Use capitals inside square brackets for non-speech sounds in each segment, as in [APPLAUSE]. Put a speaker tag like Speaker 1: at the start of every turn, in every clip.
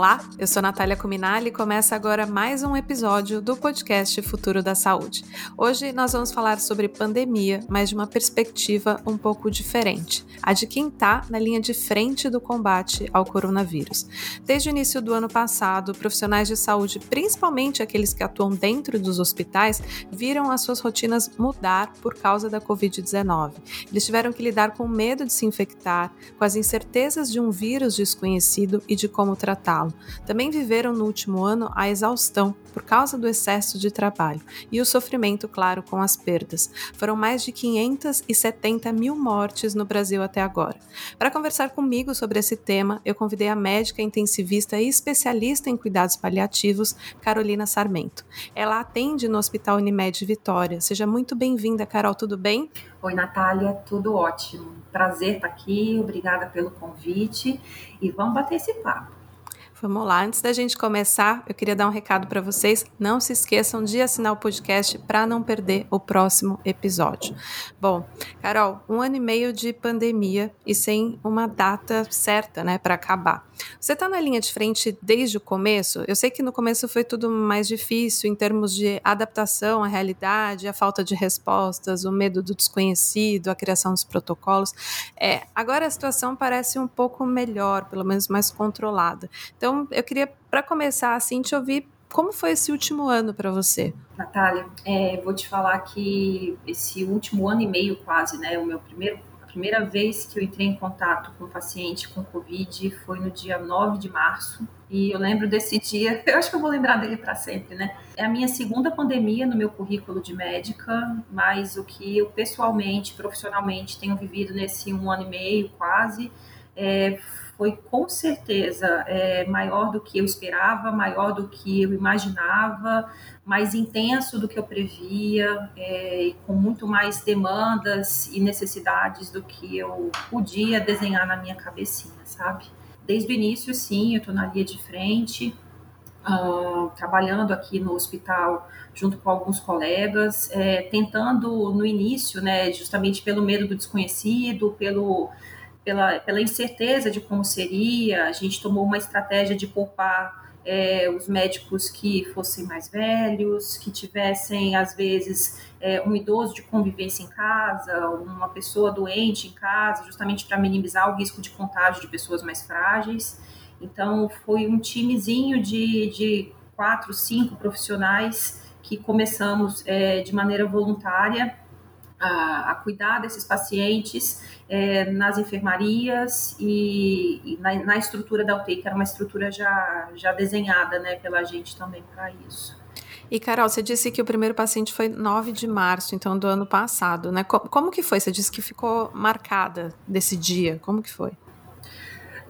Speaker 1: Olá, eu sou Natália Cuminali e começa agora mais um episódio do podcast Futuro da Saúde. Hoje nós vamos falar sobre pandemia, mas de uma perspectiva um pouco diferente, a de quem está na linha de frente do combate ao coronavírus. Desde o início do ano passado, profissionais de saúde, principalmente aqueles que atuam dentro dos hospitais, viram as suas rotinas mudar por causa da Covid-19. Eles tiveram que lidar com o medo de se infectar, com as incertezas de um vírus desconhecido e de como tratá-lo também viveram no último ano a exaustão por causa do excesso de trabalho e o sofrimento, claro, com as perdas. Foram mais de 570 mil mortes no Brasil até agora. Para conversar comigo sobre esse tema, eu convidei a médica intensivista e especialista em cuidados paliativos, Carolina Sarmento. Ela atende no Hospital Unimed Vitória. Seja muito bem-vinda, Carol, tudo bem?
Speaker 2: Oi, Natália, tudo ótimo. Prazer estar aqui, obrigada pelo convite e vamos bater esse papo.
Speaker 1: Vamos lá, antes da gente começar, eu queria dar um recado para vocês. Não se esqueçam de assinar o podcast para não perder o próximo episódio. Bom, Carol, um ano e meio de pandemia e sem uma data certa, né, para acabar. Você está na linha de frente desde o começo? Eu sei que no começo foi tudo mais difícil em termos de adaptação à realidade, a falta de respostas, o medo do desconhecido, a criação dos protocolos. É, agora a situação parece um pouco melhor, pelo menos mais controlada. Então, eu queria, para começar, assim, te ouvir como foi esse último ano para você?
Speaker 2: Natália, é, vou te falar que esse último ano e meio quase, né, o meu primeiro primeira vez que eu entrei em contato com um paciente com Covid foi no dia 9 de março. E eu lembro desse dia, [LAUGHS] eu acho que eu vou lembrar dele para sempre, né? É a minha segunda pandemia no meu currículo de médica, mas o que eu pessoalmente, profissionalmente tenho vivido nesse um ano e meio quase, é, foi com certeza é, maior do que eu esperava, maior do que eu imaginava, mais intenso do que eu previa, é, com muito mais demandas e necessidades do que eu podia desenhar na minha cabecinha, sabe? Desde o início, sim, eu estou na linha de frente, uh, trabalhando aqui no hospital junto com alguns colegas, é, tentando no início, né, justamente pelo medo do desconhecido, pelo pela, pela incerteza de como seria, a gente tomou uma estratégia de poupar é, os médicos que fossem mais velhos, que tivessem, às vezes, é, um idoso de convivência em casa, uma pessoa doente em casa, justamente para minimizar o risco de contágio de pessoas mais frágeis. Então, foi um timezinho de, de quatro, cinco profissionais que começamos é, de maneira voluntária a, a cuidar desses pacientes é, nas enfermarias e, e na, na, estrutura da UTI, que era uma estrutura já, já desenhada né, pela gente também para isso.
Speaker 1: E Carol, você disse que o primeiro paciente foi 9 de março, então do ano passado, né? Como, como que foi? Você disse que ficou marcada desse dia. Como que foi?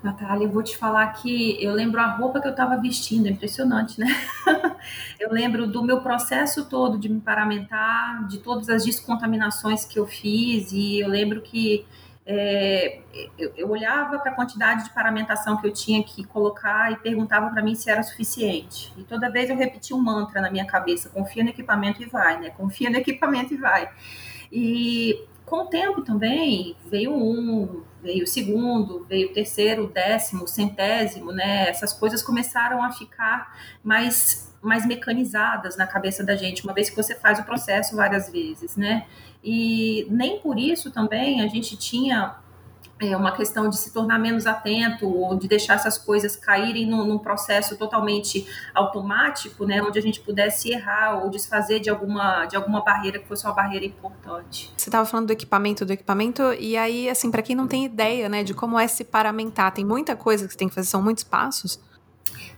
Speaker 2: Natália, eu vou te falar que eu lembro a roupa que eu estava vestindo, é impressionante, né? [LAUGHS] eu lembro do meu processo todo de me paramentar, de todas as descontaminações que eu fiz, e eu lembro que é, eu, eu, olhava para a quantidade de paramentação que eu tinha que colocar e perguntava para mim se era suficiente. E toda vez eu repetia um mantra na minha cabeça: confia no equipamento e vai, né? Confia no equipamento e vai. E com o tempo também veio um, veio o segundo, veio o terceiro, o décimo, o centésimo, né? Essas coisas começaram a ficar mais mais mecanizadas na cabeça da gente, uma vez que você faz o processo várias vezes, né? E nem por isso também a gente tinha é uma questão de se tornar menos atento ou de deixar essas coisas caírem num, num, processo totalmente automático, né, onde a gente pudesse errar ou desfazer de alguma, de alguma barreira que fosse uma barreira importante.
Speaker 1: Você estava falando do equipamento, do equipamento, e aí, assim, para quem não tem ideia, né, de como é se paramentar, tem muita coisa que você tem que fazer, são muitos passos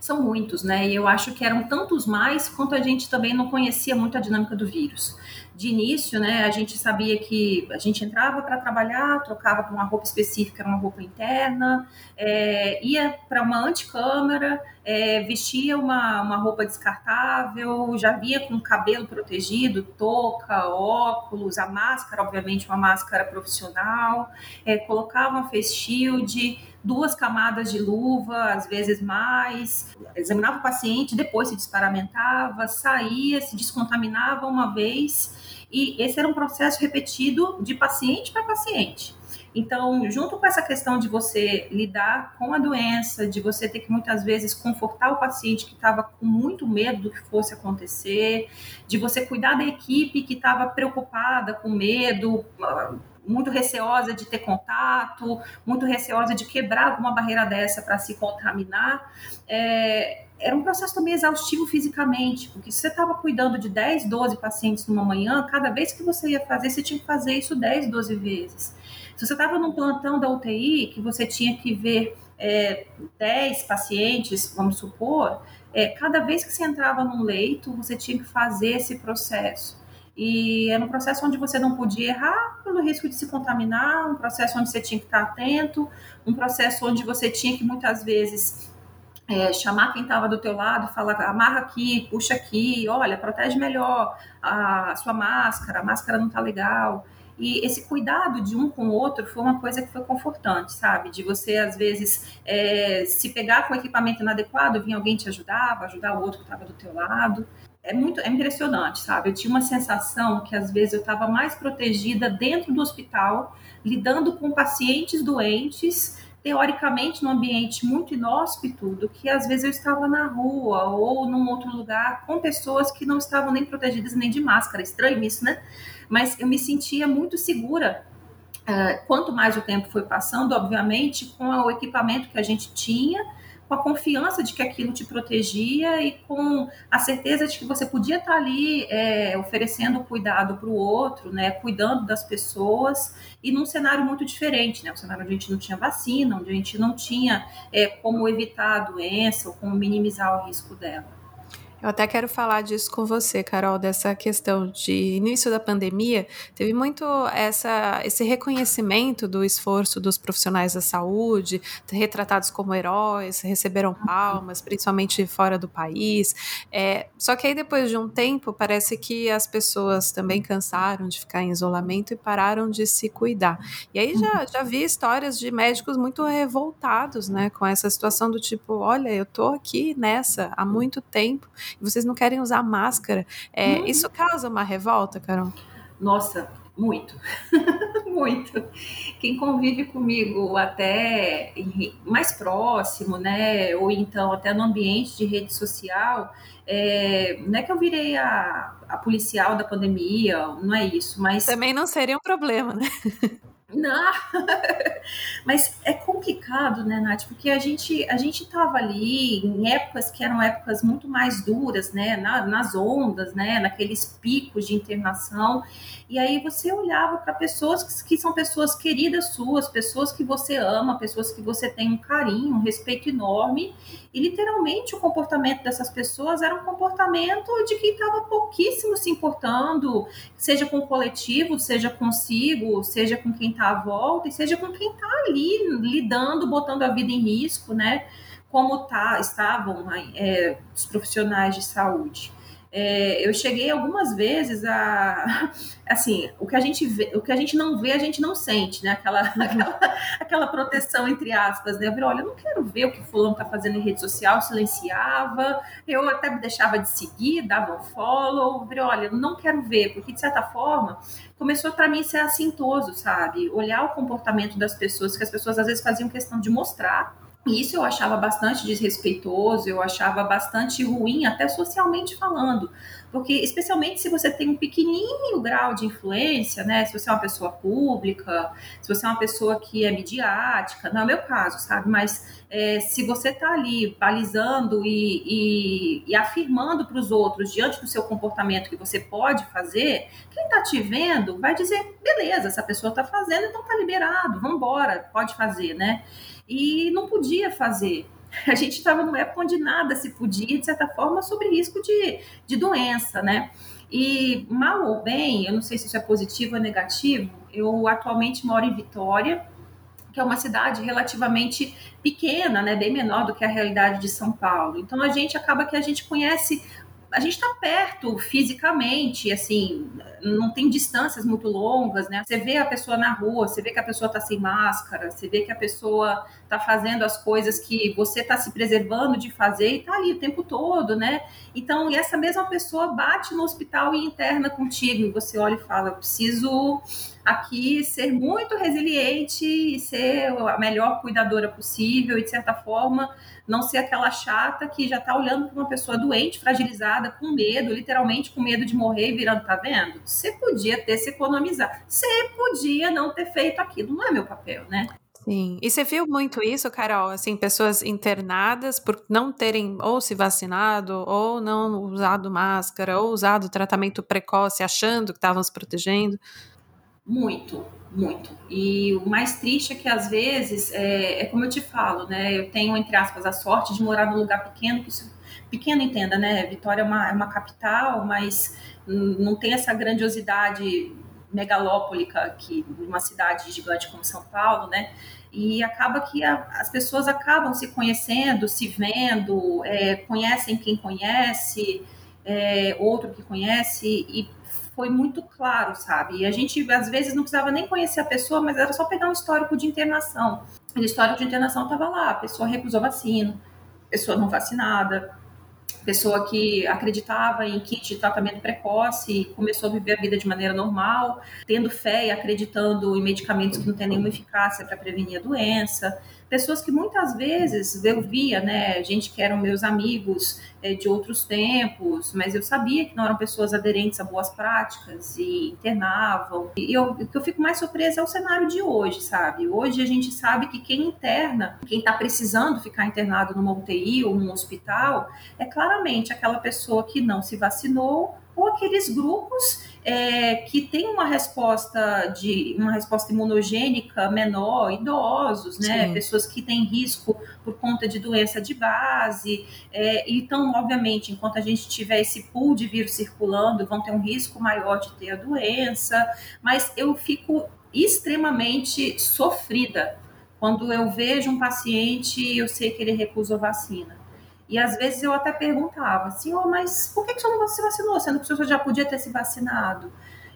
Speaker 2: são muitos, né? E eu acho que eram tantos mais quanto a gente também não conhecia muito a dinâmica do vírus. De início, né, a gente sabia que a gente entrava para trabalhar, trocava para uma roupa específica, uma roupa interna, é, ia para uma anticâmara, é, vestia uma, uma roupa descartável, já via com cabelo protegido, touca, óculos, a máscara, obviamente, uma máscara profissional, é, colocava uma face shield, duas camadas de luva, às vezes mais, examinava o paciente, depois se desparamentava, saía, se descontaminava uma vez E esse era um processo repetido de paciente para paciente. Então, junto com essa questão de você lidar com a doença, de você ter que muitas vezes confortar o paciente que estava com muito medo do que fosse acontecer, de você cuidar da equipe que estava preocupada, com medo, muito receosa de ter contato, muito receosa de quebrar alguma barreira dessa para se contaminar. É, era um processo também exaustivo fisicamente, porque se você estava cuidando de 10, 12 pacientes numa manhã, cada vez que você ia fazer, você tinha que fazer isso 10, 12 vezes. Se você estava num plantão da UTI, que você tinha que ver é, 10 pacientes, vamos supor, é, cada vez que você entrava num leito, você tinha que fazer esse processo. E era um processo onde você não podia errar pelo risco de se contaminar, um processo onde você tinha que estar atento, um processo onde você tinha que muitas vezes é, chamar quem estava do teu lado, falar amarra aqui, puxa aqui, olha, protege melhor a sua máscara, a máscara não está legal. E esse cuidado de um com o outro foi uma coisa que foi confortante, sabe? De você, às vezes, é, se pegar com o equipamento inadequado, vinha alguém te ajudava, ajudar o outro que estava do teu lado é muito é impressionante, sabe? Eu tinha uma sensação que às vezes eu estava mais protegida dentro do hospital, lidando com pacientes doentes, teoricamente num ambiente muito inóspito, do que às vezes eu estava na rua ou num outro lugar com pessoas que não estavam nem protegidas nem de máscara. Estranho isso, né? Mas eu me sentia muito segura. Uh, quanto mais o tempo foi passando, obviamente, com o equipamento que a gente tinha com a confiança de que aquilo te protegia e com a certeza de que você podia estar ali é, oferecendo cuidado para o outro, né, cuidando das pessoas e num cenário muito diferente, né, um cenário onde a gente não tinha vacina, onde a gente não tinha é, como evitar a doença ou como minimizar o risco dela.
Speaker 1: Eu até quero falar disso com você, Carol, dessa questão de início da pandemia, teve muito essa, esse reconhecimento do esforço dos profissionais da saúde, retratados como heróis, receberam palmas, principalmente fora do país. É, só que aí depois de um tempo, parece que as pessoas também cansaram de ficar em isolamento e pararam de se cuidar. E aí já, já vi histórias de médicos muito revoltados, né, com essa situação do tipo, olha, eu tô aqui nessa há muito tempo vocês não querem usar máscara. É, hum. Isso causa uma revolta, Carol?
Speaker 2: Nossa, muito, [LAUGHS] muito. Quem convive comigo até mais próximo, né, ou então até no ambiente de rede social, é, não é que eu virei a, a policial da pandemia, não é isso, mas...
Speaker 1: Também não seria um problema, né? [LAUGHS]
Speaker 2: Não, [LAUGHS] mas é complicado, né, Nath? Porque a gente a gente estava ali em épocas que eram épocas muito mais duras, né, na, nas ondas, né, naqueles picos de internação. E aí você olhava para pessoas que, que, são pessoas queridas suas, pessoas que você ama, pessoas que você tem um carinho, um respeito enorme. E literalmente o comportamento dessas pessoas era um comportamento de quem estava pouquíssimo se importando, seja com o coletivo, seja consigo, seja com quem está à volta, e seja com quem está ali lidando, botando a vida em risco, né? Como tá, estavam é, os profissionais de saúde. É, eu cheguei algumas vezes a [LAUGHS] assim o que a gente vê, o que a gente não vê a gente não sente né? Aquela [LAUGHS] aquela, aquela proteção entre aspas né? Eu falei, olha eu não quero ver o que o fulano está fazendo em rede social silenciava eu até deixava de seguir dava um follow eu falei, olha eu não quero ver porque de certa forma começou para mim ser assintoso sabe? Olhar o comportamento das pessoas que as pessoas às vezes faziam questão de mostrar isso eu achava bastante desrespeitoso, eu achava bastante ruim, até socialmente falando, porque especialmente se você tem um pequenininho grau de influência, né? Se você é uma pessoa pública, se você é uma pessoa que é midiática, não é o meu caso, sabe? Mas é, se você está ali balizando e, e, e afirmando para os outros diante do seu comportamento que você pode fazer, quem está te vendo vai dizer, beleza, essa pessoa está fazendo, então está liberado, vamos embora, pode fazer, né? e não podia fazer. [LAUGHS] A gente estava numa época onde nada se podia, de certa forma, sobre risco de, de doença, né? E mal ou bem, eu não sei se isso é positivo ou negativo, eu atualmente moro em Vitória, que é uma cidade relativamente pequena, né, bem menor do que a realidade de São Paulo. Então a gente acaba que a gente conhece a gente está perto fisicamente, assim, não tem distâncias muito longas, né? Você vê a pessoa na rua, você vê que a pessoa está sem máscara, você vê que a pessoa está fazendo as coisas que você está se preservando de fazer e está ali o tempo todo, né? Então, e essa mesma pessoa bate no hospital e interna contigo, e você olha e fala: eu preciso aqui ser muito resiliente e ser a melhor cuidadora possível e, de certa forma, não ser aquela chata que já está olhando para uma pessoa doente, fragilizada, com medo, literalmente com medo de morrer e virando, tá vendo? Você podia ter se economizado, você podia não ter feito aquilo, não é meu papel, né?
Speaker 1: Sim. E você viu muito isso, Carol? Assim, pessoas internadas por não terem ou se vacinado, ou não usado máscara, ou usado tratamento precoce, achando que estavam se protegendo?
Speaker 2: Muito, muito. E o mais triste é que às vezes, é, é, como eu te falo, né? Eu tenho, entre aspas, a sorte de morar num lugar pequeno, que isso, pequeno entenda, né? Vitória é uma, é uma capital, mas não tem essa grandiosidade megalópolica que uma cidade gigante como São Paulo, né? E acaba que a, as pessoas acabam se conhecendo, se vendo, é, conhecem quem conhece, é, outro que conhece, e foi muito claro, sabe? E a gente, às vezes, não precisava nem conhecer a pessoa, mas era só pegar um histórico de internação. O histórico de internação estava lá, a pessoa recusou vacina, pessoa não vacinada, pessoa que acreditava em kit de tratamento precoce e começou a viver a vida de maneira normal, tendo fé e acreditando em medicamentos que não têm nenhuma eficácia para prevenir a doença pessoas que muitas vezes eu via, né, gente que eram meus amigos é, de outros tempos, mas eu sabia que não eram pessoas aderentes a boas práticas e internavam. E eu, o que eu fico mais surpresa é o cenário de hoje, sabe? Hoje a gente sabe que quem interna, quem está precisando ficar internado numa UTI ou num hospital, é claramente aquela pessoa que não se vacinou ou aqueles grupos é, que têm uma resposta de uma resposta imunogênica menor, idosos, né, Sim. pessoas que têm risco por conta de doença de base. É, então, obviamente, enquanto a gente tiver esse pool de vírus circulando, vão ter um risco maior de ter a doença. Mas eu fico extremamente sofrida quando eu vejo um paciente e eu sei que ele recusou vacina. E às vezes eu até perguntava, senhor, mas por que, que o senhor não se vacinou, sendo que o senhor já podia ter se vacinado?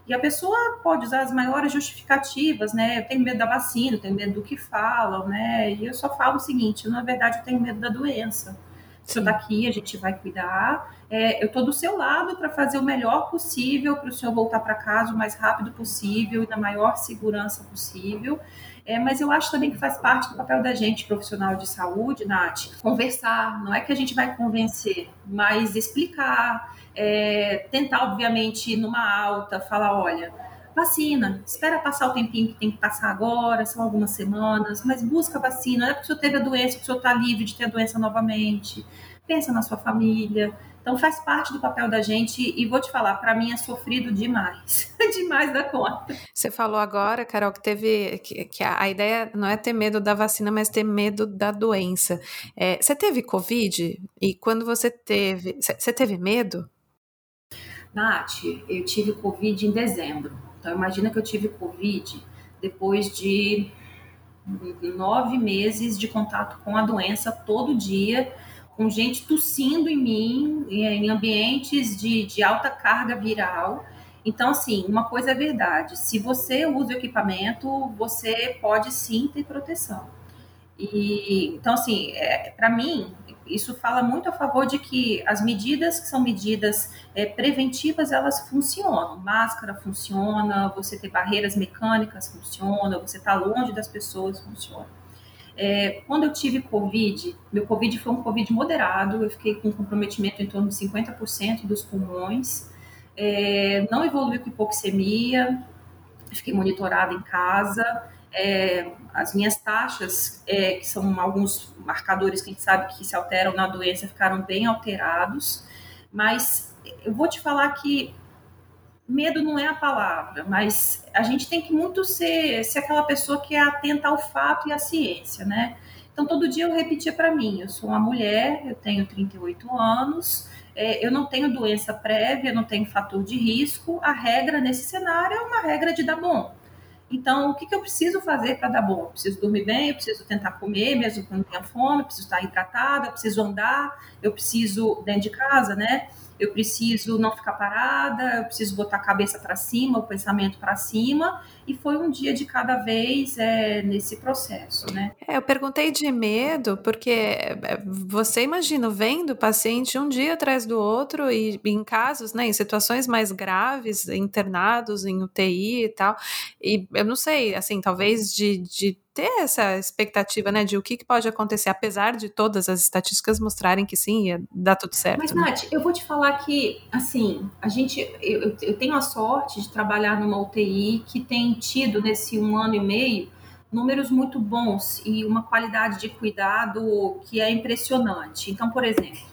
Speaker 2: E a pessoa pode usar as maiores justificativas, né? Eu tenho medo da vacina, eu tenho medo do que falam, né? E eu só falo o seguinte: na verdade, eu tenho medo da doença. O senhor está aqui, a gente vai cuidar. É, eu estou do seu lado para fazer o melhor possível para o senhor voltar para casa o mais rápido possível e na maior segurança possível. É, mas eu acho também que faz parte do papel da gente, profissional de saúde, Nath, conversar. Não é que a gente vai convencer, mas explicar, é, tentar, obviamente, numa alta, falar: olha, vacina, espera passar o tempinho que tem que passar agora, são algumas semanas, mas busca vacina. Não é porque o senhor teve a doença, que o senhor está livre de ter a doença novamente. Pensa na sua família. Então faz parte do papel da gente e vou te falar, para mim é sofrido demais, [LAUGHS] demais da conta.
Speaker 1: Você falou agora, Carol, que teve que, que a, ideia não é ter medo da vacina, mas ter medo da doença. É, você teve Covid e quando você teve, você teve medo?
Speaker 2: Nath, eu tive Covid em dezembro. Então imagina que eu tive Covid depois de nove meses de contato com a doença todo dia com gente tossindo em mim, em ambientes de, de alta carga viral. Então, assim, uma coisa é verdade: se você usa o equipamento, você pode sim ter proteção. E então, assim, é, para mim, isso fala muito a favor de que as medidas que são medidas é, preventivas elas funcionam. Máscara funciona, você ter barreiras mecânicas funciona, você estar tá longe das pessoas funciona. É, quando eu tive Covid, meu Covid foi um Covid moderado, eu fiquei com comprometimento em torno de 50% dos pulmões, é, não evoluiu com hipoxemia, fiquei monitorada em casa, é, as minhas taxas, é, que são alguns marcadores que a gente sabe que se alteram na doença, ficaram bem alterados, mas eu vou te falar que medo não é a palavra, mas a gente tem que muito ser, ser aquela pessoa que é atenta ao fato e à ciência, né? Então, todo dia eu repetia para mim: eu sou uma mulher, eu tenho 38 anos, é, eu não tenho doença prévia, não tenho fator de risco. A regra nesse cenário é uma regra de dar bom. Então, o que, que eu preciso fazer para dar bom? Eu preciso dormir bem, eu preciso tentar comer, mesmo quando tenha fome, eu preciso estar hidratada, eu preciso andar, eu preciso, dentro de casa, né? Eu preciso não ficar parada, eu preciso botar a cabeça para cima, o pensamento para cima, e foi um dia de cada vez é, nesse processo, né?
Speaker 1: É, eu perguntei de medo, porque é, você imagina, vendo o paciente um dia atrás do outro e em casos, né, em situações mais graves, internados em UTI e tal, e eu não sei, assim, talvez de, de ter essa expectativa, né, de o que, que, pode acontecer, apesar de todas as estatísticas mostrarem que sim, ia dar tudo certo.
Speaker 2: Mas,
Speaker 1: né?
Speaker 2: Nath, eu vou te falar que, assim, a gente, eu, eu tenho a sorte de trabalhar numa UTI que tem tido nesse um ano e meio números muito bons e uma qualidade de cuidado que é impressionante. Então, por exemplo,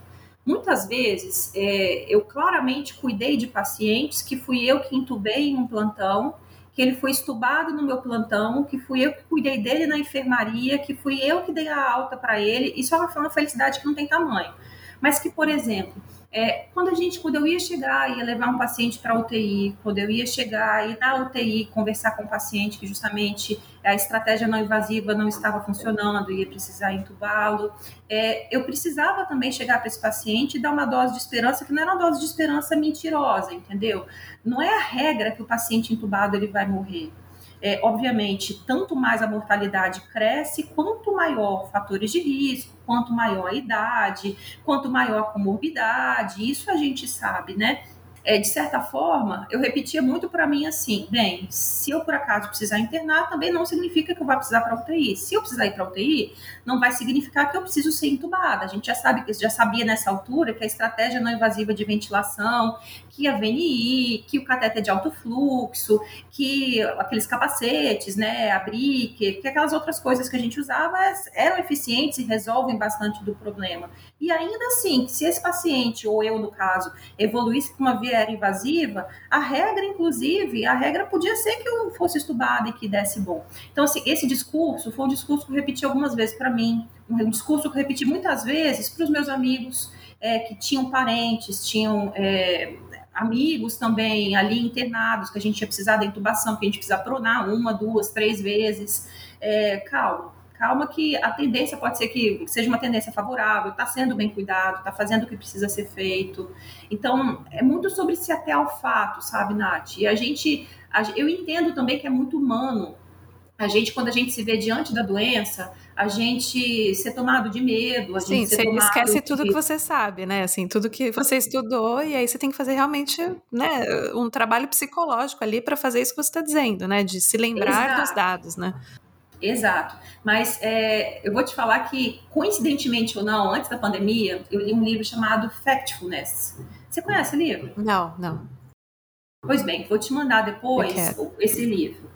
Speaker 2: muitas vezes é, eu claramente cuidei de pacientes que fui eu que entubei em um plantão que ele foi estubado no meu plantão, que fui eu que cuidei dele na enfermaria, que fui eu que dei a alta para ele. Isso é uma, uma felicidade que não tem tamanho. Mas que, por exemplo, é, quando a gente, quando eu ia chegar, ia levar um paciente para UTI, quando eu ia chegar e na UTI conversar com o paciente que justamente a estratégia não invasiva não estava funcionando, ia precisar entubá-lo, é, eu precisava também chegar para esse paciente e dar uma dose de esperança que não era uma dose de esperança mentirosa, entendeu? Não é a regra que o paciente entubado ele vai morrer é, obviamente, tanto mais a mortalidade cresce, quanto maior fatores de risco, quanto maior a idade, quanto maior a comorbidade, isso a gente sabe, né? é, de certa forma, eu repetia muito para mim assim: bem, se eu por acaso precisar internar, também não significa que eu vá precisar para UTI. Se eu precisar ir para UTI, não vai significar que eu preciso ser entubada. A gente já sabe, já sabia nessa altura que a estratégia não invasiva de ventilação, que a VNI, que o cateter de alto fluxo, que aqueles capacetes, né, a BRIC, que aquelas outras coisas que a gente usava eram eficientes e resolvem bastante do problema. E ainda assim, se esse paciente, ou eu no caso, evoluísse para uma via invasiva, a regra, inclusive, a regra podia ser que eu fosse estubada e que desse bom. Então, assim, esse discurso foi um discurso que eu repeti algumas vezes para mim, um discurso que eu repeti muitas vezes para os meus amigos é, que tinham parentes, tinham é, amigos também ali internados, que a gente ia precisar da intubação, que a gente precisa pronar uma, duas, três vezes. É, calma calma que a tendência pode ser que seja uma tendência favorável, está sendo bem cuidado, está fazendo o que precisa ser feito. Então, é muito sobre se até ao fato, sabe, Nath? E a gente, eu entendo também que é muito humano. A gente, quando a gente se vê diante da doença, a gente ser tomado de medo, a
Speaker 1: Sim,
Speaker 2: gente
Speaker 1: você esquece de... tudo que você sabe, né? Assim, tudo que você estudou, e aí você tem que fazer realmente né, um trabalho psicológico ali para fazer isso que você está dizendo, né? De se lembrar Exato. dos dados, né?
Speaker 2: Exato. Mas é, eu vou te falar que, coincidentemente ou não, antes da pandemia, eu li um livro chamado Factfulness. Você conhece o livro?
Speaker 1: Não, não.
Speaker 2: Pois bem, vou te mandar depois esse livro.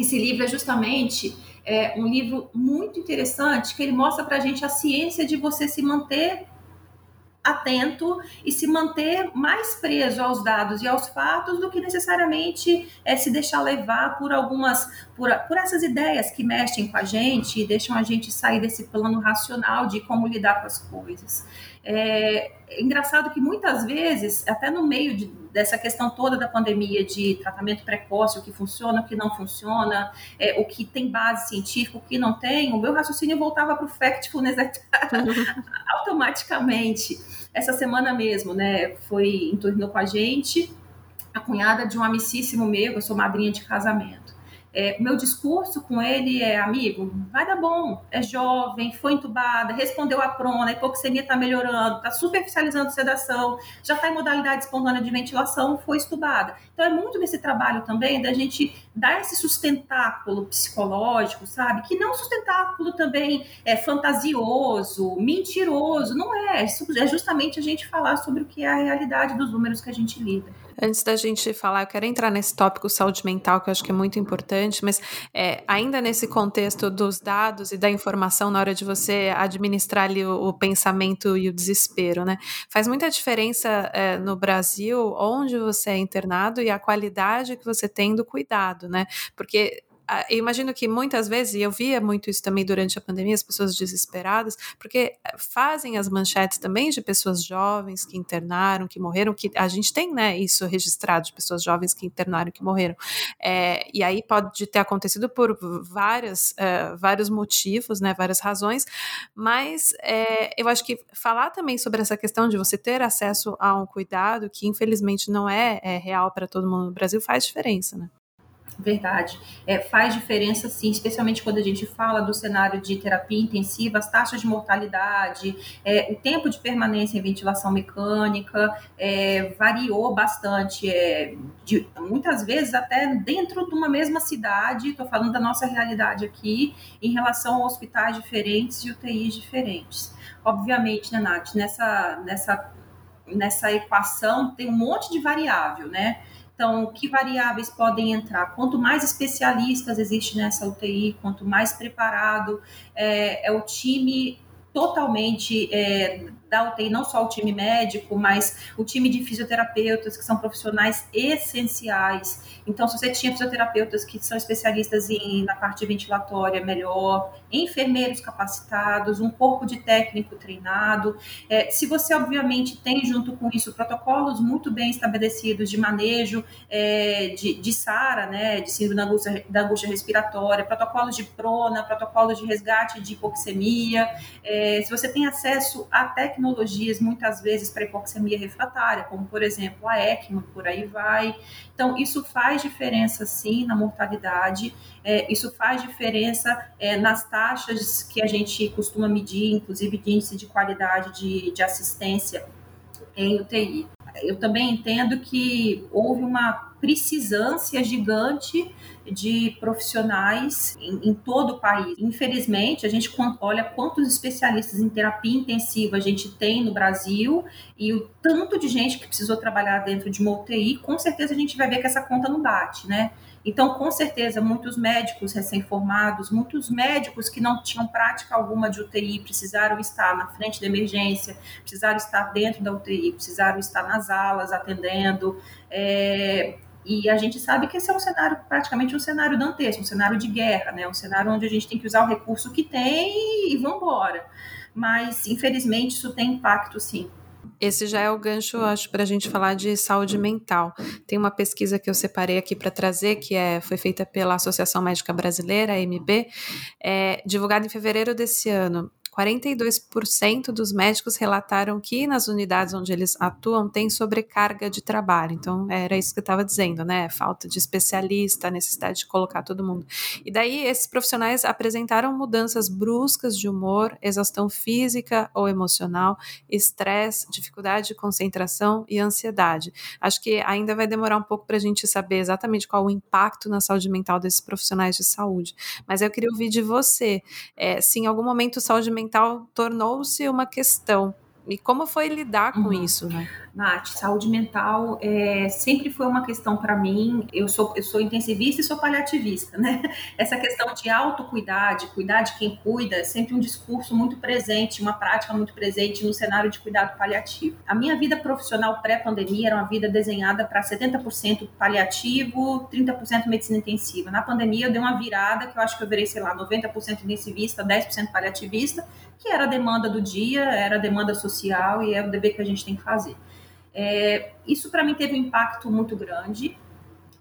Speaker 2: Esse livro é justamente é, um livro muito interessante que ele mostra para a gente a ciência de você se manter atento e se manter mais preso aos dados e aos fatos do que necessariamente é, se deixar levar por algumas por, por essas ideias que mexem com a gente e deixam a gente sair desse plano racional de como lidar com as coisas. É, é engraçado que muitas vezes, até no meio de, dessa questão toda da pandemia de tratamento precoce, o que funciona, o que não funciona, é, o que tem base científica, o que não tem, o meu raciocínio voltava para o factfulness [LAUGHS] automaticamente. Essa semana mesmo, né, foi, entornou com a gente a cunhada de um amicíssimo meu, eu sou madrinha de casamento. É, meu discurso com ele é, amigo, vai dar bom, é jovem, foi entubada, respondeu a prona, a hipoxemia está melhorando, está superficializando sedação, já está em modalidade espontânea de ventilação, foi estubada. Então é muito desse trabalho também da gente dar esse sustentáculo psicológico, sabe? Que não sustentáculo também é fantasioso, mentiroso, não é. É justamente a gente falar sobre o que é a realidade dos números que a gente lida.
Speaker 1: Antes da gente falar, eu quero entrar nesse tópico saúde mental, que eu acho que é muito importante, mas é, ainda nesse contexto dos dados e da informação na hora de você administrar ali o, o pensamento e o desespero, né? Faz muita diferença é, no Brasil onde você é internado e a qualidade que você tem do cuidado, né? Porque eu imagino que muitas vezes, e eu via muito isso também durante a pandemia, as pessoas desesperadas, porque eh, fazem as manchetes também de pessoas jovens que internaram, que morreram, que a gente tem, né, isso registrado de pessoas jovens que internaram, que morreram. É, e aí pode ter acontecido por várias, uh, vários motivos, né, várias razões, mas é, eu acho que falar também sobre essa questão de você ter acesso a um cuidado que infelizmente não é, é real para todo mundo no Brasil faz diferença, né?
Speaker 2: Verdade. É, faz diferença, sim, especialmente quando a gente fala do cenário de terapia intensiva, as taxas de mortalidade, é, o tempo de permanência em ventilação mecânica é, variou bastante. É, de, muitas vezes, até dentro de uma mesma cidade, estou falando da nossa realidade aqui, em relação a hospitais diferentes e UTIs diferentes. Obviamente, né, Nath, nessa, nessa, nessa equação tem um monte de variável, né? Então, que variáveis podem entrar? Quanto mais especialistas existe nessa UTI, quanto mais preparado é, é o time totalmente é, da UTI, não só o time médico, mas o time de fisioterapeutas, que são profissionais essenciais. Então, se você tinha fisioterapeutas que são especialistas em, na parte ventilatória, melhor, enfermeiros capacitados, um corpo de técnico treinado. É, se você, obviamente, tem junto com isso protocolos muito bem estabelecidos de manejo é, de, de SARA, né, de síndrome da angústia, da angústia respiratória, protocolos de prona, protocolos de resgate de hipoxemia, é, se você tem acesso a técnicas tecnologias, muitas vezes, para hipoxemia refratária, como, por exemplo, a ECMO, por aí vai. Então, isso faz diferença, sim, na mortalidade, é, isso faz diferença é, nas taxas que a gente costuma medir, inclusive de índice de qualidade de, de assistência em UTI. Eu também entendo que houve uma precisância gigante de profissionais em, em, todo o país. Infelizmente, a gente olha quantos especialistas em terapia intensiva a gente tem no Brasil e o tanto de gente que precisou trabalhar dentro de uma UTI, com certeza a gente vai ver que essa conta não bate, né? Então, com certeza, muitos médicos recém-formados, muitos médicos que não tinham prática alguma de UTI, precisaram estar na frente da emergência, precisaram estar dentro da UTI, precisaram estar nas alas atendendo. É, e a gente sabe que esse é um cenário, praticamente um cenário dantesco, um cenário de guerra, né? Um cenário onde a gente tem que usar o recurso que tem e vamos embora. Mas, infelizmente, isso tem impacto, sim.
Speaker 1: Esse já é o gancho, acho, para a gente falar de saúde mental. Tem uma pesquisa que eu separei aqui para trazer, que é, foi feita pela Associação Médica Brasileira, AMB, é, divulgada em fevereiro desse ano. 42% dos médicos relataram que nas unidades onde eles atuam tem sobrecarga de trabalho. Então, era isso que eu estava dizendo, né? Falta de especialista, necessidade de colocar todo mundo. E daí, esses profissionais apresentaram mudanças bruscas de humor, exaustão física ou emocional, estresse, dificuldade de concentração e ansiedade. Acho que ainda vai demorar um pouco para a gente saber exatamente qual o impacto na saúde mental desses profissionais de saúde. Mas eu queria ouvir de você, é, se em algum momento saúde mental mental tornou-se uma questão. E como foi lidar com uhum. isso, né?
Speaker 2: Nath, saúde mental é, sempre foi uma questão para mim. Eu sou, eu sou intensivista e sou paliativista, né? [LAUGHS] Essa questão de autocuidar, de cuidar de quem cuida, é sempre um discurso muito presente, uma prática muito presente no cenário de cuidado paliativo. A minha vida profissional pré-pandemia era uma vida desenhada para 70% paliativo, 30% medicina intensiva. Na pandemia eu dei uma virada que eu acho que eu virei, sei lá, 90% intensivista, 10% paliativista, que era a demanda do dia, era a demanda social e é o dever que a gente tem que fazer. É, isso para mim teve um impacto muito grande.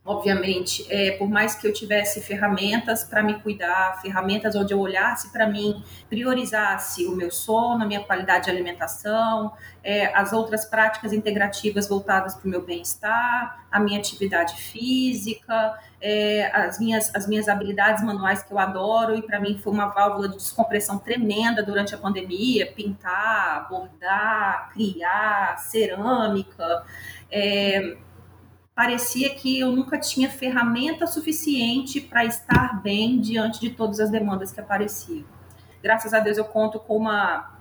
Speaker 2: Obviamente, é, por mais que eu tivesse ferramentas para me cuidar, ferramentas onde eu olhasse para mim, priorizasse o meu sono, a minha qualidade de alimentação, é, as outras práticas integrativas voltadas para o meu bem-estar, a minha atividade física, é, as, minhas, as minhas habilidades manuais que eu adoro, e para mim foi uma válvula de descompressão tremenda durante a pandemia: pintar, bordar, criar, cerâmica. É, parecia que eu nunca tinha ferramenta suficiente para estar bem diante de todas as demandas que apareciam. Graças a Deus eu conto com uma,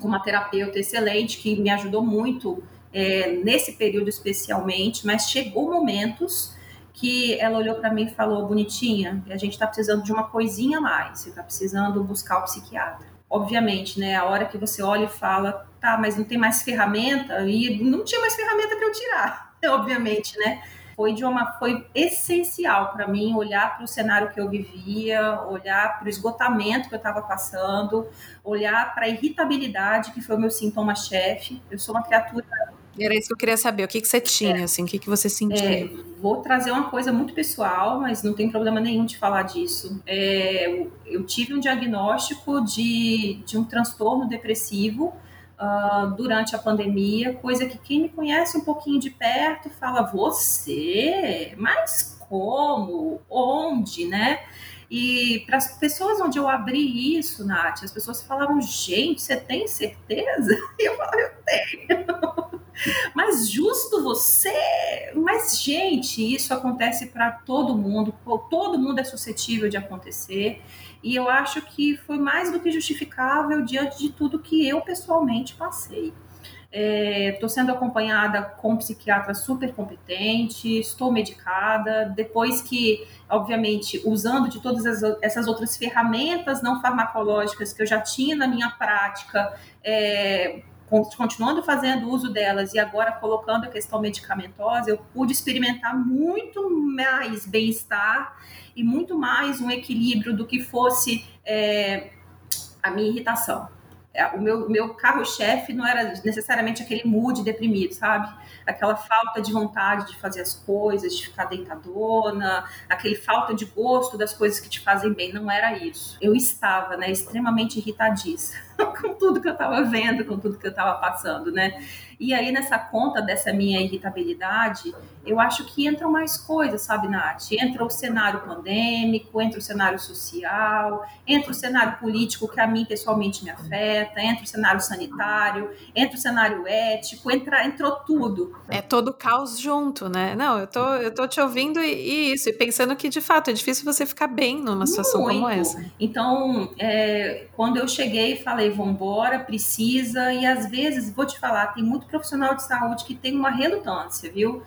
Speaker 2: com uma terapeuta excelente que me ajudou muito é, nesse período especialmente, mas chegou momentos que ela olhou para mim e falou: bonitinha, a gente está precisando de uma coisinha a mais, você está precisando buscar o psiquiatra. Obviamente, né? A hora que você olha e fala, tá, mas não tem mais ferramenta, e não tinha mais ferramenta para eu tirar [LAUGHS] obviamente, né? foi de uma foi essencial para mim olhar para o cenário que eu vivia, olhar para o esgotamento que eu estava passando, olhar para a irritabilidade que foi o meu sintoma chefe. Eu sou uma criatura
Speaker 1: era isso que eu queria saber. O que, que você tinha, é, assim? O que, que você sentia?
Speaker 2: É, vou trazer uma coisa muito pessoal, mas não tem problema nenhum de falar disso. É, eu tive um diagnóstico de, de um transtorno depressivo uh, durante a pandemia, coisa que quem me conhece um pouquinho de perto fala, você? Mas como? Onde, né? E para as pessoas onde eu abri isso, Nath, as pessoas falavam, gente, você tem certeza? [LAUGHS] E eu falava, eu tenho. [LAUGHS] Mas justo você. Mas, gente, isso acontece para todo mundo, todo mundo é suscetível de acontecer. E eu acho que foi mais do que justificável diante de tudo que eu pessoalmente passei. Estou é, sendo acompanhada com um psiquiatra super competente, estou medicada. Depois que, obviamente, usando de todas as, essas outras ferramentas não farmacológicas que eu já tinha na minha prática, é, continuando fazendo uso delas e agora colocando a questão medicamentosa, eu pude experimentar muito mais bem-estar e muito mais um equilíbrio do que fosse é, a minha irritação. É, o meu, meu carro-chefe não era necessariamente aquele mood deprimido, sabe? Aquela falta de vontade de fazer as coisas, de ficar deitadona, aquele falta de gosto das coisas que te fazem bem. Não era isso. Eu estava, né, extremamente irritadiça [LAUGHS] com tudo que eu estava vendo, com tudo que eu estava passando, né? E aí, nessa conta dessa minha irritabilidade, eu acho que entram mais coisas, sabe, Nath? Entra o cenário pandêmico, entra o cenário social, entra o cenário político que a mim pessoalmente me afeta, entra o cenário sanitário, entra o cenário ético, entra, entrou tudo.
Speaker 1: É todo caos junto, né? Não, eu tô, eu tô te ouvindo e, e isso, e pensando que de fato é difícil você ficar bem numa situação
Speaker 2: Muito.
Speaker 1: como essa.
Speaker 2: Então, é, quando eu cheguei, falei, vambora, precisa, e às vezes, vou te falar, tem muito profissional de saúde que tem uma relutância, viu?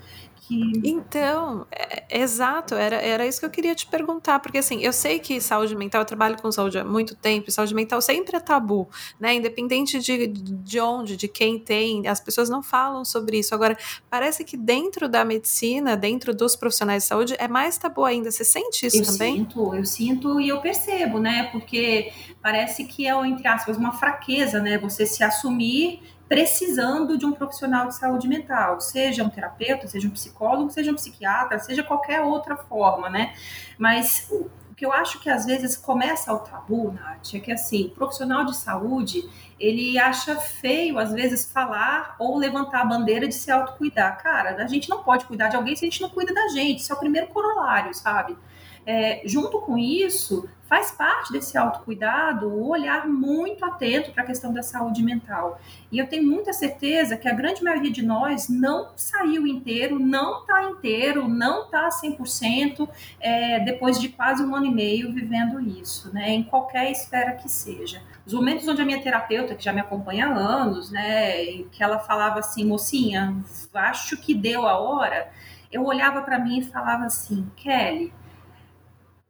Speaker 1: Que... Então, é, exato, era, era isso que eu queria te perguntar, porque assim, eu sei que saúde mental, eu trabalho com saúde há muito tempo, e saúde mental sempre é tabu, né? Independente de, de onde, de quem tem, as pessoas não falam sobre isso. Agora, parece que dentro da medicina, dentro dos profissionais de saúde, é mais tabu ainda. Você sente isso
Speaker 2: eu
Speaker 1: também?
Speaker 2: Eu sinto, eu sinto e eu percebo, né? Porque parece que é, entre aspas, uma fraqueza, né? Você se assumir precisando de um profissional de saúde mental, seja um terapeuta, seja um psicólogo, seja um psiquiatra, seja qualquer outra forma, né? Mas o que eu acho que às vezes começa o tabu, Nath, é que assim, o profissional de saúde, ele acha feio, às vezes, falar ou levantar a bandeira de se autocuidar. Cara, a gente não pode cuidar de alguém se a gente não cuida da gente. Isso é o primeiro corolário, sabe? É, junto com isso, faz parte desse autocuidado o olhar muito atento para a questão da saúde mental. E eu tenho muita certeza que a grande maioria de nós não saiu inteiro, não está inteiro, não está 100% é, depois de quase um ano e meio vivendo isso, né, em qualquer esfera que seja. Os momentos onde a minha terapeuta, que já me acompanha há anos, né, que ela falava assim, mocinha, acho que deu a hora, eu olhava para mim e falava assim, Kelly,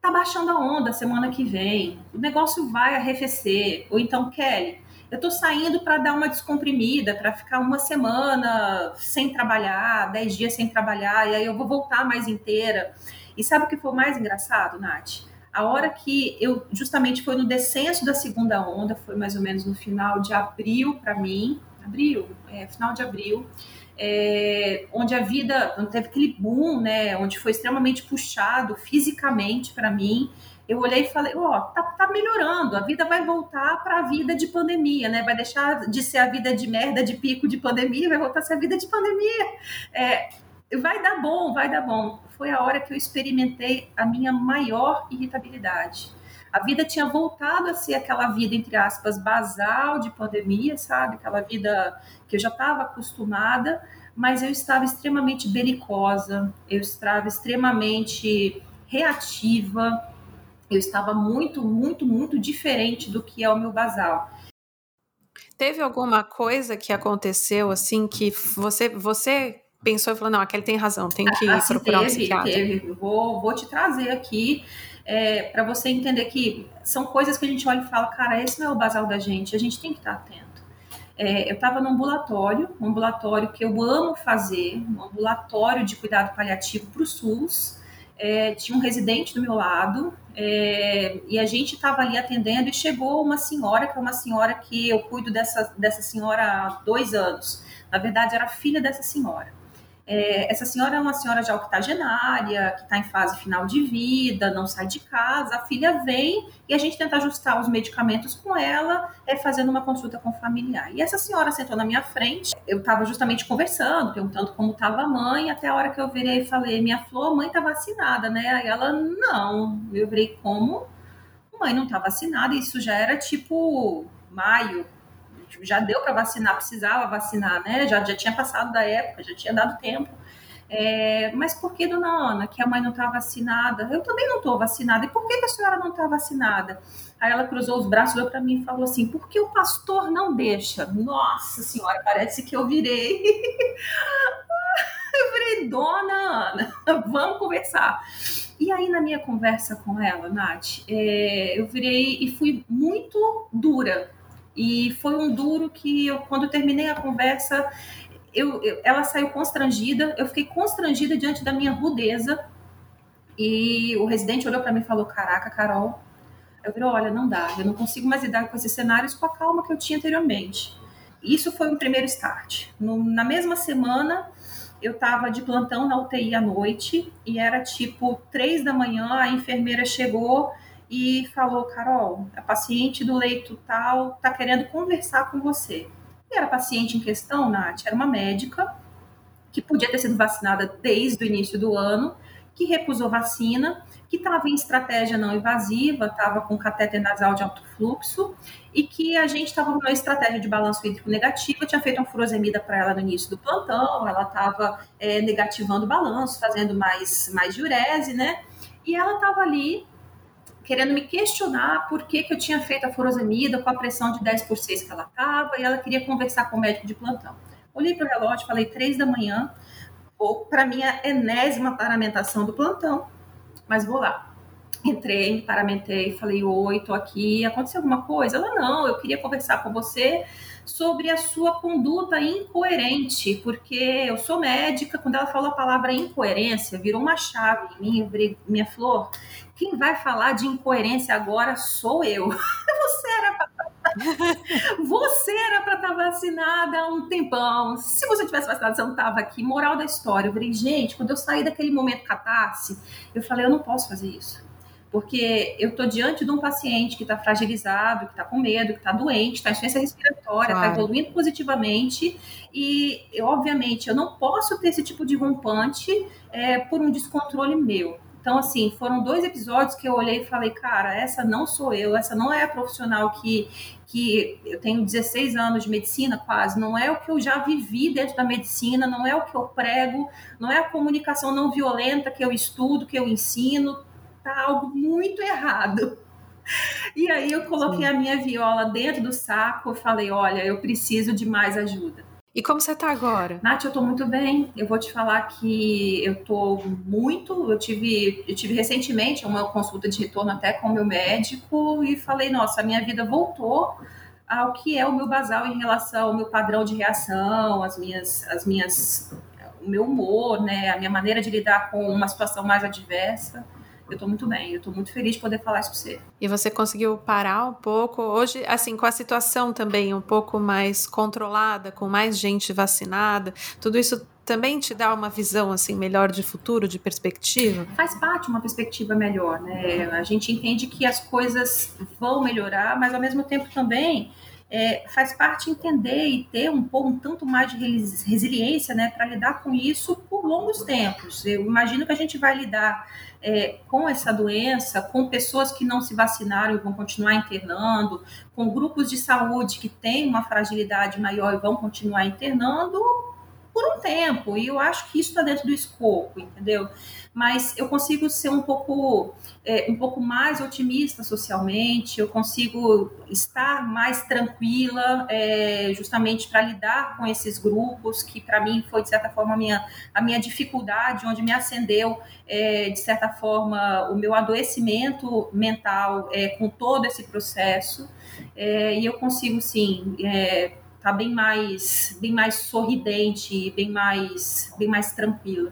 Speaker 2: tá baixando a onda semana que vem, o negócio vai arrefecer. Ou então, Kelly, eu tô saindo para dar uma descomprimida, para ficar uma semana sem trabalhar, dez dias sem trabalhar, e aí eu vou voltar mais inteira. E sabe o que foi mais engraçado, Nath? A hora que eu, justamente foi no descenso da segunda onda, foi mais ou menos no final de abril para mim, abril, é, final de abril, é, onde a vida, onde teve aquele boom, né, onde foi extremamente puxado fisicamente para mim, eu olhei e falei, ó, oh, tá, tá, melhorando, a vida vai voltar para a vida de pandemia, né? Vai deixar de ser a vida de merda, de pico de pandemia, vai voltar a ser a vida de pandemia. É, vai dar bom, vai dar bom. Foi a hora que eu experimentei a minha maior irritabilidade. A vida tinha voltado a ser aquela vida, entre aspas, basal de pandemia, sabe? Aquela vida que eu já estava acostumada, mas eu estava extremamente belicosa, eu estava extremamente reativa, eu estava muito, muito, muito diferente do que é o meu basal.
Speaker 1: Teve alguma coisa que aconteceu assim que você você pensou e falou não, aquele tem razão, tem que
Speaker 2: ah,
Speaker 1: procurar
Speaker 2: teve,
Speaker 1: um psiquiatra.
Speaker 2: Teve. Vou, vou te trazer aqui é, para você entender que são coisas que a gente olha e fala, cara, esse não é o basal da gente, a gente tem que estar atento. É, eu estava no ambulatório, um ambulatório que eu amo fazer, um ambulatório de cuidado paliativo para o SUS. É, tinha um residente do meu lado é, e a gente estava ali atendendo e chegou uma senhora, que é uma senhora que eu cuido dessa, dessa senhora há dois anos. Na verdade, era filha dessa senhora. É, essa senhora é uma senhora já octogenária, que está em fase final de vida, não sai de casa. A filha vem e a gente tenta ajustar os medicamentos com ela, é, fazendo uma consulta com o familiar. E essa senhora sentou na minha frente, eu estava justamente conversando, perguntando como estava a mãe, até a hora que eu virei e falei: Minha flor, mãe está vacinada, né? Aí ela, não. Eu virei, como? Mãe não está vacinada, isso já era tipo maio, Tipo, já deu para vacinar, precisava vacinar, né? Já, já tinha passado da época, já tinha dado tempo. É, mas por que, dona Ana, que a mãe não está vacinada? Eu também não estou vacinada. E por que, que a senhora não está vacinada? Aí ela cruzou os braços, olhou para mim e falou assim: porque o pastor não deixa? Nossa senhora, parece que eu virei. [LAUGHS] eu virei, dona Ana, vamos conversar. E aí, na minha conversa com ela, Nath, é, eu virei e fui muito dura e foi um duro que eu, quando eu terminei a conversa, eu, eu, ela saiu constrangida, eu fiquei constrangida diante da minha rudeza. E o residente olhou para mim e falou: Caraca, Carol. Eu falei: Olha, não dá, eu não consigo mais lidar com esses cenários com a calma que eu tinha anteriormente. Isso foi um primeiro start. No, na mesma semana, eu estava de plantão na UTI à noite e era tipo três da manhã. A enfermeira chegou e falou: Carol, a paciente do leito tal está querendo conversar com você. E era a paciente em questão, Nath, era uma médica que podia ter sido vacinada desde o início do ano, que recusou vacina, que estava em estratégia não invasiva, estava com catéter nasal de alto fluxo, e que a gente estava numa estratégia de balanço hídrico negativo, tinha feito uma furosemida para ela no início do plantão, ela estava é, negativando o balanço, fazendo mais, mais diurese, né? E ela estava ali querendo me questionar por que, que eu tinha feito a furosemida com a pressão de 10 por 6 que ela estava, e ela queria conversar com o médico de plantão. Olhei para o relógio, falei 3 da manhã, ou para minha enésima paramentação do plantão, mas vou lá. Entrei, paramentei, falei, oi, tô aqui, aconteceu alguma coisa? Ela, não, eu queria conversar com você sobre a sua conduta incoerente, porque eu sou médica, quando ela falou a palavra incoerência, virou uma chave em mim, minha flor, quem vai falar de incoerência agora sou eu. [LAUGHS] Você era pra... [LAUGHS] você era para estar tá vacinada há um tempão. Se você tivesse vacinado, você não estava aqui. Moral da história. Eu falei, gente, quando eu saí daquele momento catarse, eu falei, eu não posso fazer isso porque eu estou diante de um paciente que está fragilizado, que está com medo, que está doente, está em insuficiência respiratória, está claro. evoluindo positivamente, e eu, obviamente eu não posso ter esse tipo de rompante é, por um descontrole meu. Então, assim, foram dois episódios que eu olhei e falei, cara, essa não sou eu, essa não é a profissional que, que eu tenho 16 anos de medicina quase, não é o que eu já vivi dentro da medicina, não é o que eu prego, não é a comunicação não violenta que eu estudo, que eu ensino, tá algo muito errado. E aí eu coloquei a minha viola dentro do saco e falei, olha, eu preciso de mais ajuda.
Speaker 1: E como você tá agora?
Speaker 2: Nath, eu tô muito bem. Eu vou te falar que eu tô muito. Eu tive, eu tive recentemente uma consulta de retorno até com o meu médico e falei, nossa, a minha vida voltou ao que é o meu basal em relação ao meu padrão de reação, as minhas, as minhas, o meu humor, né, a minha maneira de lidar com uma situação mais adversa eu tô muito bem, eu tô muito feliz de poder falar isso com você.
Speaker 1: E você conseguiu parar um pouco, hoje, assim, com a situação também um pouco mais controlada, com mais gente vacinada, tudo isso também te dá uma visão assim melhor de futuro, de perspectiva?
Speaker 2: Faz parte uma perspectiva melhor, né? A gente entende que as coisas vão melhorar, mas ao mesmo tempo também é, faz parte entender e ter um pouco um tanto mais de resiliência, né, para lidar com isso por longos tempos. Eu imagino que a gente vai lidar é, com essa doença, com pessoas que não se vacinaram e vão continuar internando, com grupos de saúde que têm uma fragilidade maior e vão continuar internando por um tempo. E eu acho que isso está dentro do escopo, entendeu? Mas eu consigo ser um pouco, é, um pouco mais otimista socialmente, eu consigo estar mais tranquila, é, justamente para lidar com esses grupos, que para mim foi, de certa forma, a minha, a minha dificuldade, onde me acendeu, é, de certa forma, o meu adoecimento mental é, com todo esse processo, é, e eu consigo, sim, é, tá bem mais, bem mais sorridente, bem mais, bem mais tranquila.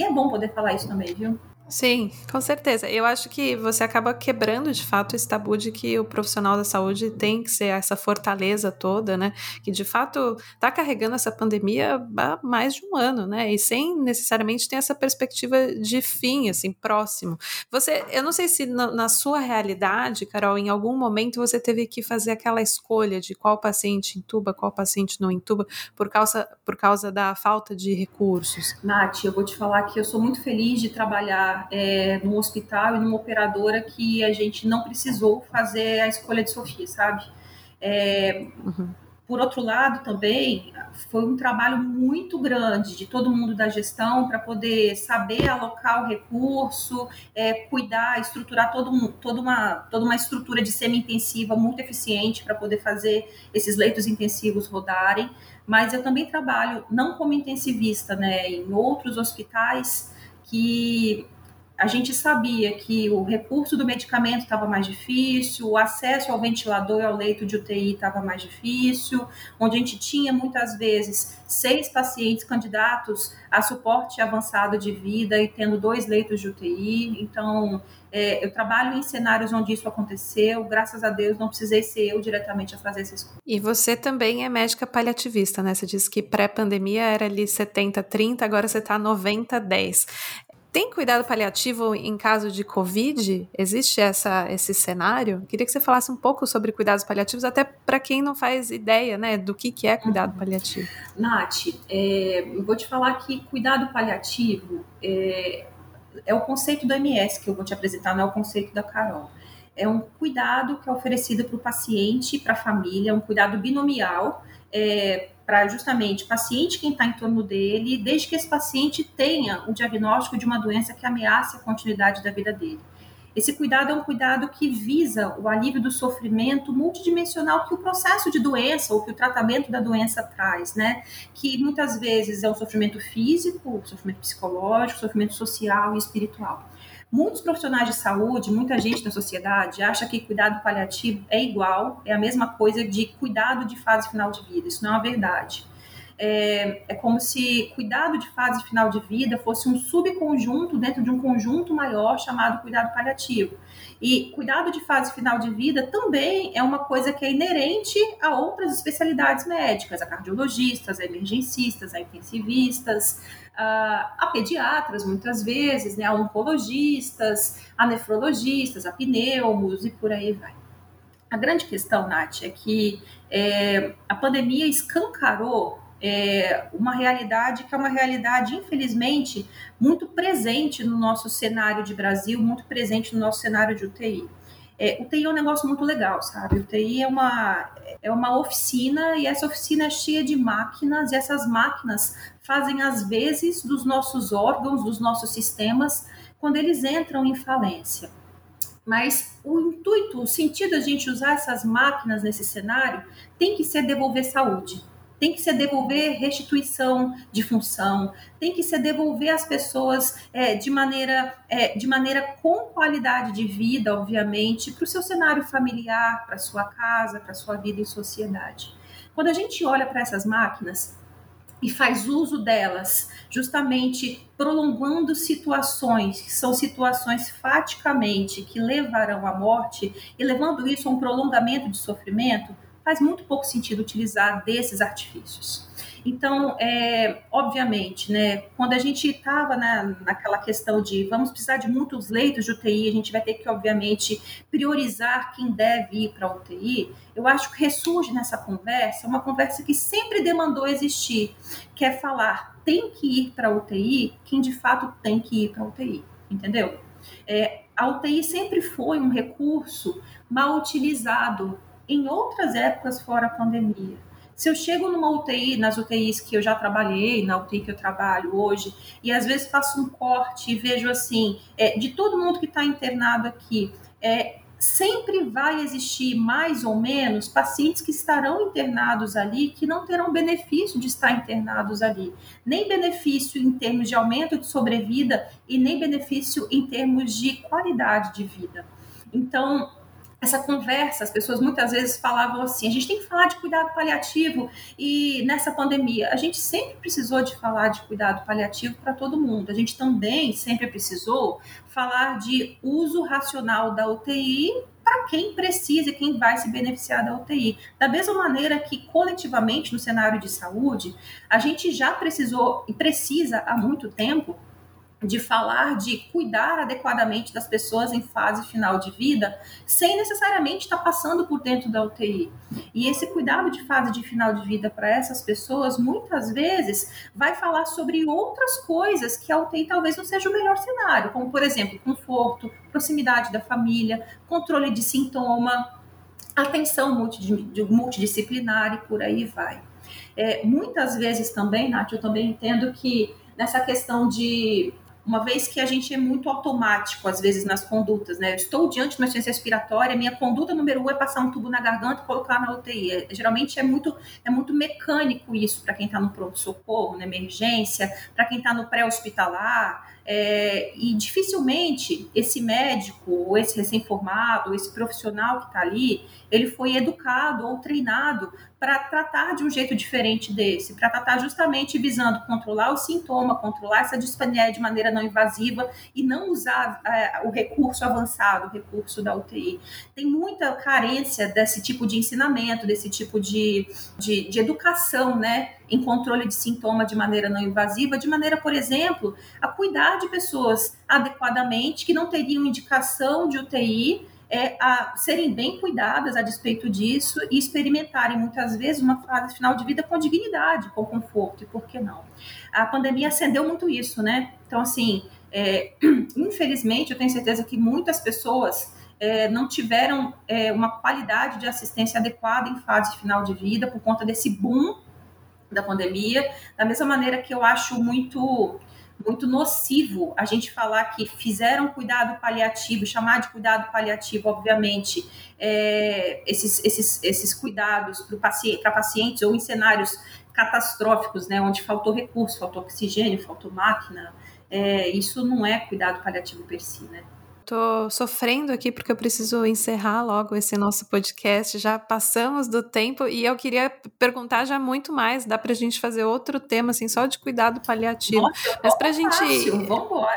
Speaker 2: E é bom poder falar isso também, viu?
Speaker 1: Sim, com certeza. Eu acho que você acaba quebrando de fato esse tabu de que o profissional da saúde tem que ser essa fortaleza toda, né? Que de fato está carregando essa pandemia há mais de um ano, né? E sem necessariamente ter essa perspectiva de fim, assim, próximo. Você, eu não sei se na, na sua realidade, Carol, em algum momento você teve que fazer aquela escolha de qual paciente intuba, qual paciente não intuba, por causa, por causa da falta de recursos.
Speaker 2: Nath, eu vou te falar que eu sou muito feliz de trabalhar é, num hospital e numa operadora que a gente não precisou fazer a escolha de Sofia, sabe? É, uhum. Por outro lado, também foi um trabalho muito grande de todo mundo da gestão para poder saber alocar o recurso, é, cuidar, estruturar todo, toda, uma, toda uma estrutura de semi-intensiva muito eficiente para poder fazer esses leitos intensivos rodarem. Mas eu também trabalho não como intensivista, né, em outros hospitais que a gente sabia que o recurso do medicamento estava mais difícil, o acesso ao ventilador e ao leito de UTI estava mais difícil, onde a gente tinha muitas vezes seis pacientes candidatos a suporte avançado de vida e tendo dois leitos de UTI. Então, é, eu trabalho em cenários onde isso aconteceu, graças a Deus não precisei ser eu diretamente a fazer essa escolha.
Speaker 1: E você também é médica paliativista, né? Você disse que pré-pandemia era ali 70-30, agora você está 90-10. Tem cuidado paliativo em caso de Covid? Existe essa, esse cenário? Queria que você falasse um pouco sobre cuidados paliativos, até para quem não faz ideia né, do que, que é cuidado uhum. paliativo.
Speaker 2: Nath, é, eu vou te falar que cuidado paliativo é, é o conceito do MS que eu vou te apresentar, não é o conceito da Carol. É um cuidado que é oferecido para o paciente, para a família, um cuidado binomial é, para justamente paciente, quem está em torno dele, desde que esse paciente tenha o diagnóstico de uma doença que ameace a continuidade da vida dele. Esse cuidado é um cuidado que visa o alívio do sofrimento multidimensional que o processo de doença ou que o tratamento da doença traz, né? Que muitas vezes é o sofrimento físico, sofrimento psicológico, sofrimento social e espiritual. Muitos profissionais de saúde, muita gente da sociedade acha que cuidado paliativo é igual, é a mesma coisa de cuidado de fase final de vida. Isso não é uma verdade. É, é, como se cuidado de fase final de vida fosse um subconjunto dentro de um conjunto maior chamado cuidado paliativo. E cuidado de fase final de vida também é uma coisa que é inerente a outras especialidades médicas, a cardiologistas, a emergencistas, a intensivistas, a pediatras, muitas vezes, né, a oncologistas, a nefrologistas, a pneumos e por aí vai. A grande questão, Nath, é que é, a pandemia escancarou é, uma realidade que é uma realidade, infelizmente, muito presente no nosso cenário de Brasil, muito presente no nosso cenário de UTI. É, UTI é um negócio muito legal, sabe? UTI é uma, é uma oficina e essa oficina é cheia de máquinas e essas máquinas fazem as vezes dos nossos órgãos, dos nossos sistemas, quando eles entram em falência. Mas o intuito, o sentido da gente usar essas máquinas nesse cenário tem que ser devolver saúde tem que ser devolver restituição de função, tem que ser devolver as pessoas é, de, maneira, é, de maneira com qualidade de vida, obviamente, para o seu cenário familiar, para sua casa, para sua vida em sociedade. Quando a gente olha para essas máquinas, e faz uso delas, justamente prolongando situações que são situações faticamente que levarão à morte e levando isso a um prolongamento de sofrimento, faz muito pouco sentido utilizar desses artifícios. Então, é, obviamente, né, quando a gente estava na, naquela questão de vamos precisar de muitos leitos de UTI, a gente vai ter que, obviamente, priorizar quem deve ir para a UTI, eu acho que ressurge nessa conversa uma conversa que sempre demandou existir, que é falar tem que ir para a UTI quem de fato tem que ir para a UTI, entendeu? É, a UTI sempre foi um recurso mal utilizado em outras épocas fora a pandemia. Se eu chego numa UTI, nas UTIs que eu já trabalhei, na UTI que eu trabalho hoje, e às vezes faço um corte e vejo assim, é, de todo mundo que está internado aqui, é, sempre vai existir mais ou menos pacientes que estarão internados ali que não terão benefício de estar internados ali, nem benefício em termos de aumento de sobrevida e nem benefício em termos de qualidade de vida. Então, essa conversa, as pessoas muitas vezes falavam assim: a gente tem que falar de cuidado paliativo e nessa pandemia a gente sempre precisou de falar de cuidado paliativo para todo mundo. A gente também sempre precisou falar de uso racional da UTI para quem precisa e quem vai se beneficiar da UTI. Da mesma maneira que coletivamente no cenário de saúde, a gente já precisou e precisa há muito tempo de falar de cuidar adequadamente das pessoas em fase final de vida, sem necessariamente estar passando por dentro da UTI. E esse cuidado de fase de final de vida para essas pessoas, muitas vezes, vai falar sobre outras coisas que a UTI talvez não seja o melhor cenário, como, por exemplo, conforto, proximidade da família, controle de sintoma, atenção multidisciplinar e por aí vai. É, muitas vezes também, Nath, eu também entendo que nessa questão de uma vez que a gente é muito automático, às vezes, nas condutas, né? Eu estou diante de uma ciência respiratória, minha conduta número um é passar um tubo na garganta e colocar na UTI. É, geralmente é muito, é muito mecânico isso para quem está no pronto-socorro, na emergência, para quem está no pré-hospitalar. É, e dificilmente esse médico, ou esse recém-formado, ou esse profissional que está ali, ele foi educado ou treinado para tratar de um jeito diferente desse, para tratar justamente visando controlar o sintoma, controlar essa dispneia de maneira não invasiva e não usar é, o recurso avançado, o recurso da UTI. Tem muita carência desse tipo de ensinamento, desse tipo de, de, de educação, né, em controle de sintoma de maneira não invasiva, de maneira, por exemplo, a cuidar de pessoas adequadamente que não teriam indicação de UTI é a serem bem cuidadas a despeito disso e experimentarem muitas vezes uma fase final de vida com dignidade, com conforto, e por que não? A pandemia acendeu muito isso, né? Então, assim, é, [CLEARS THROAT] infelizmente, eu tenho certeza que muitas pessoas é, não tiveram é, uma qualidade de assistência adequada em fase final de vida por conta desse boom da pandemia, da mesma maneira que eu acho muito muito nocivo a gente falar que fizeram cuidado paliativo, chamar de cuidado paliativo, obviamente, é, esses, esses, esses cuidados para paciente, pacientes ou em cenários catastróficos, né, onde faltou recurso, faltou oxigênio, faltou máquina, é, isso não é cuidado paliativo per si, né?
Speaker 1: Tô sofrendo aqui porque eu preciso encerrar logo esse nosso podcast. Já passamos do tempo e eu queria perguntar já muito mais. Dá pra gente fazer outro tema, assim, só de cuidado paliativo.
Speaker 2: Nossa, Mas pra gente. Fácil, vambora.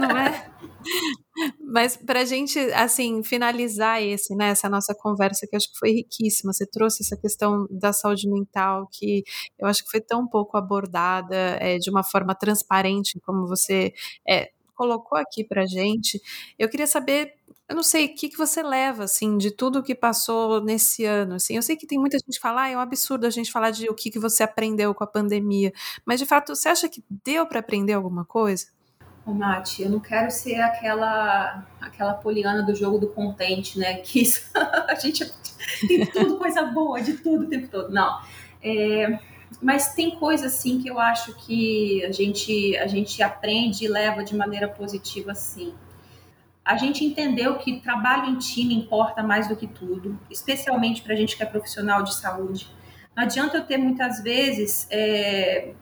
Speaker 1: Não é? [LAUGHS] Mas para a gente, assim, finalizar esse, né, essa nossa conversa, que eu acho que foi riquíssima, você trouxe essa questão da saúde mental, que eu acho que foi tão pouco abordada é, de uma forma transparente, como você é, colocou aqui para gente. Eu queria saber, eu não sei, o que, que você leva, assim, de tudo que passou nesse ano, assim. Eu sei que tem muita gente que fala, ah, é um absurdo a gente falar de o que, que você aprendeu com a pandemia, mas de fato, você acha que deu para aprender alguma coisa?
Speaker 2: Ô, Mati, eu não quero ser aquela aquela poliana do jogo do contente, né? Que isso, [LAUGHS] a gente tem tudo coisa boa, de tudo o tempo todo. Não. É, mas tem coisas assim que eu acho que a gente a gente aprende e leva de maneira positiva sim. A gente entendeu que trabalho em time importa mais do que tudo, especialmente para a gente que é profissional de saúde. Não adianta eu ter muitas vezes é,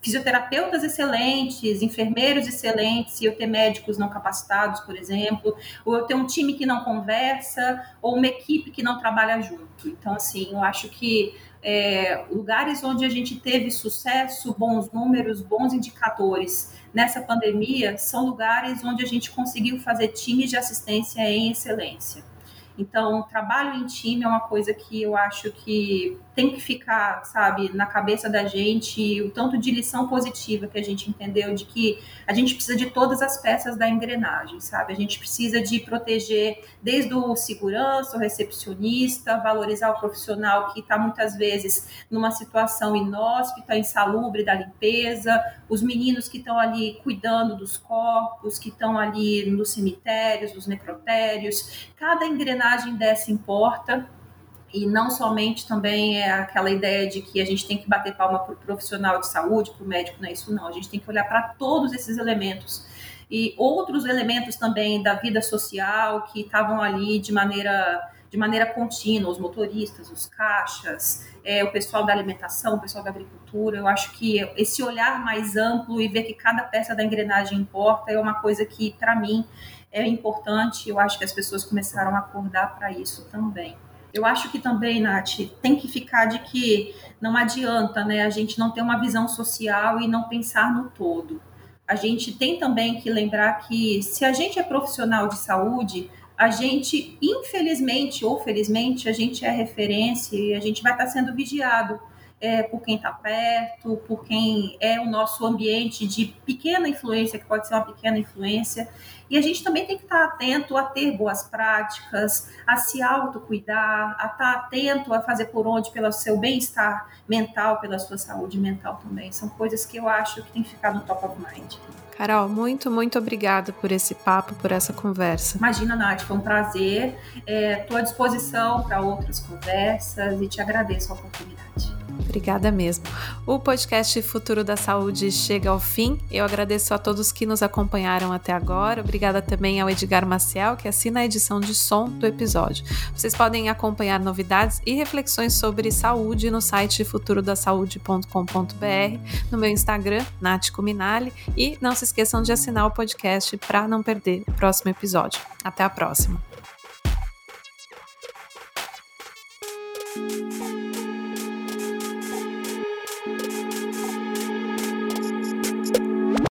Speaker 2: fisioterapeutas excelentes, enfermeiros excelentes, e eu ter médicos não capacitados, por exemplo, ou eu ter um time que não conversa, ou uma equipe que não trabalha junto. Então, assim, eu acho que é, lugares onde a gente teve sucesso, bons números, bons indicadores nessa pandemia, são lugares onde a gente conseguiu fazer times de assistência em excelência. Então, trabalho em time é uma coisa que eu acho que tem que ficar, sabe, na cabeça da gente, o tanto de lição positiva que a gente entendeu de que a gente precisa de todas as peças da engrenagem, sabe? A gente precisa de proteger desde o segurança, o recepcionista, valorizar o profissional que está muitas vezes numa situação inóspita, insalubre da limpeza, os meninos que estão ali cuidando dos corpos, que estão ali nos cemitérios, nos necrotérios. Cada engrenagem dessa importa e não somente também é aquela ideia de que a gente tem que bater palma para o profissional de saúde, para o médico, não é isso não. A gente tem que olhar para todos esses elementos e outros elementos também da vida social que estavam ali de maneira de maneira contínua, os motoristas, os caixas, é, o pessoal da alimentação, o pessoal da agricultura. Eu acho que esse olhar mais amplo e ver que cada peça da engrenagem importa é uma coisa que, para mim, é importante, eu acho que as pessoas começaram a acordar para isso também. Eu acho que também, Nath, tem que ficar de que não adianta né, a gente não ter uma visão social e não pensar no todo. A gente tem também que lembrar que se a gente é profissional de saúde, a gente, infelizmente ou felizmente, a gente é referência e a gente vai estar sendo vigiado é, por quem está perto, por quem é o nosso ambiente de pequena influência, que pode ser uma pequena influência. E a gente também tem que estar atento a ter boas práticas, a se autocuidar, a estar atento a fazer por onde pelo seu bem-estar mental, pela sua saúde mental também. São coisas que eu acho que tem que ficar no top of mind.
Speaker 1: Carol, muito, muito obrigada por esse papo, por essa conversa.
Speaker 2: Imagina, Nath, foi um prazer. Estou é, à disposição para outras conversas e te agradeço a oportunidade.
Speaker 1: Obrigada mesmo. O podcast Futuro da Saúde chega ao fim. Eu agradeço a todos que nos acompanharam até agora. Obrigada também ao Edgar Maciel, que assina a edição de som do episódio. Vocês podem acompanhar novidades e reflexões sobre saúde no site futurodasaude.com.br, no meu Instagram, Nath Cuminali, e não se esqueçam de assinar o podcast para não perder o próximo episódio. Até a próxima.